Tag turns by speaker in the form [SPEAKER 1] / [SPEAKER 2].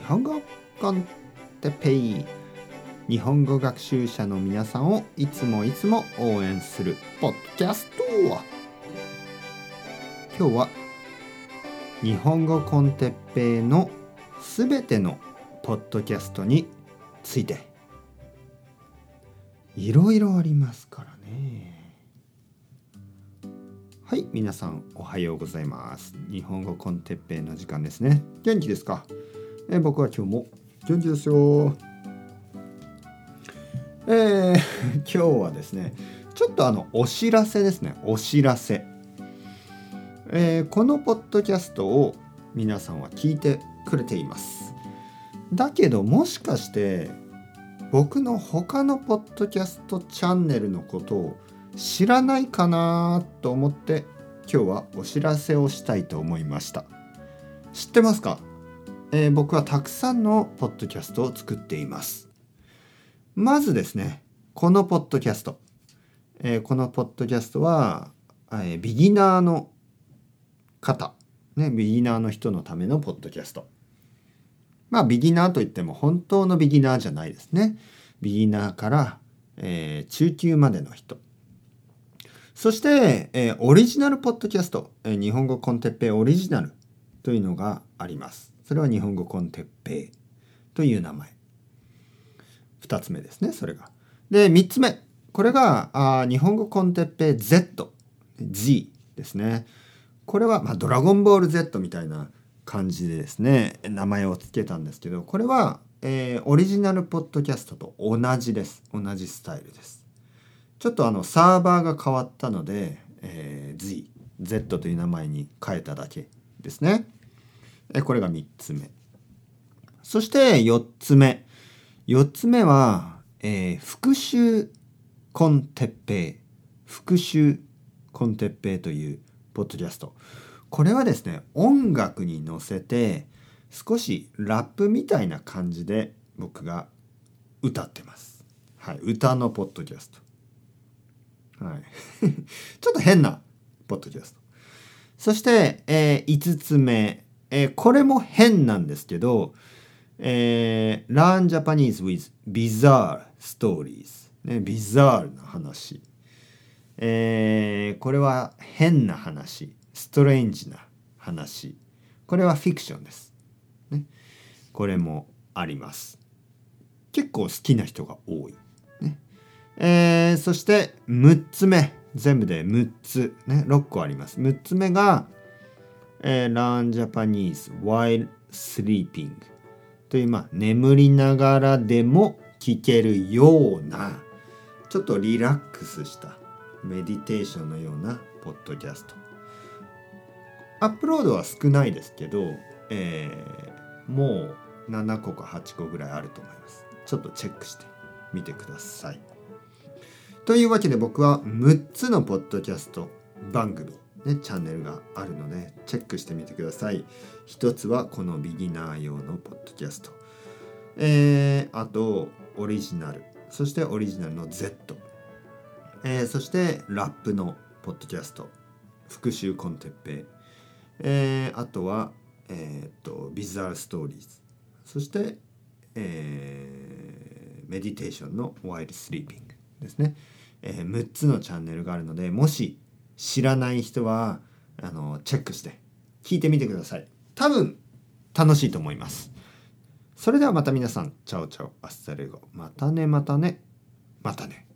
[SPEAKER 1] 日本語コンテペイ日本語学習者の皆さんをいつもいつも応援するポッドキャスト。今日は日本語コンテッペイのすべてのポッドキャストについていろいろありますからね。はい皆さんおはようございます。日本語コンテッペイの時間ですね元気ですか？え僕は今日も元気ですよ。えー、今日はですねちょっとあのお知らせですね。お知らせ、えー、このポッドキャストを皆さんは聞いてくれています。だけどもしかして僕の他のポッドキャストチャンネルのことを知らないかなと思って今日はお知らせをしたいと思いました。知ってますか、えー、僕はたくさんのポッドキャストを作っています。まずですねこのポッドキャスト、えー、このポッドキャストは、えー、ビギナーの方。ねビギナーの人のためのポッドキャスト。まあビギナーといっても本当のビギナーじゃないですね。ビギナーから、えー、中級までの人。そして、えー、オリジナルポッドキャスト、えー、日本語コンテッペイオリジナルというのがあります。それは日本語コンテッペイという名前。2つ目ですね、それが。で、3つ目。これがあ日本語コンテッペイ Z、Z ですね。これは、まあ、ドラゴンボール Z みたいな感じでですね、名前を付けたんですけど、これは、えー、オリジナルポッドキャストと同じです。同じスタイルです。ちょっとあのサーバーが変わったので、えー、Z、Z という名前に変えただけですね。えこれが3つ目。そして4つ目。4つ目は、えー、復習コンテッペイ。復習コンテッペイというポッドキャスト。これはですね、音楽に乗せて少しラップみたいな感じで僕が歌ってます。はい、歌のポッドキャスト。はい、ちょっと変なポッドキャスト。そして、えー、5つ目、えー、これも変なんですけど、えー、Learn Japanese with Bizarre Stories、ね、ビザールな話、えー、これは変な話。ストレンジな話。これはフィクションです、ね、これもあります。結構好きな人が多い。えー、そして6つ目。全部で6つ。ね。6個あります。6つ目が、えー、Learn Japanese while sleeping というまあ眠りながらでも聞けるようなちょっとリラックスしたメディテーションのようなポッドキャスト。アップロードは少ないですけど、えー、もう7個か8個ぐらいあると思います。ちょっとチェックしてみてください。というわけで僕は6つのポッドキャスト番組、ね、チャンネルがあるのでチェックしてみてください。一つはこのビギナー用のポッドキャスト。えー、あとオリジナル。そしてオリジナルの Z。えー、そしてラップのポッドキャスト。復習 con テッペイ。えー、あとは、えー、と Bizarre Stories。そして、えー、 Meditation の While Sleeping ですね。えー、6つのチャンネルがあるのでもし知らない人はあのチェックして聞いてみてください。多分楽しいと思います。それではまた皆さん。 Chao chao。Hasta luego。またねまたね。またね。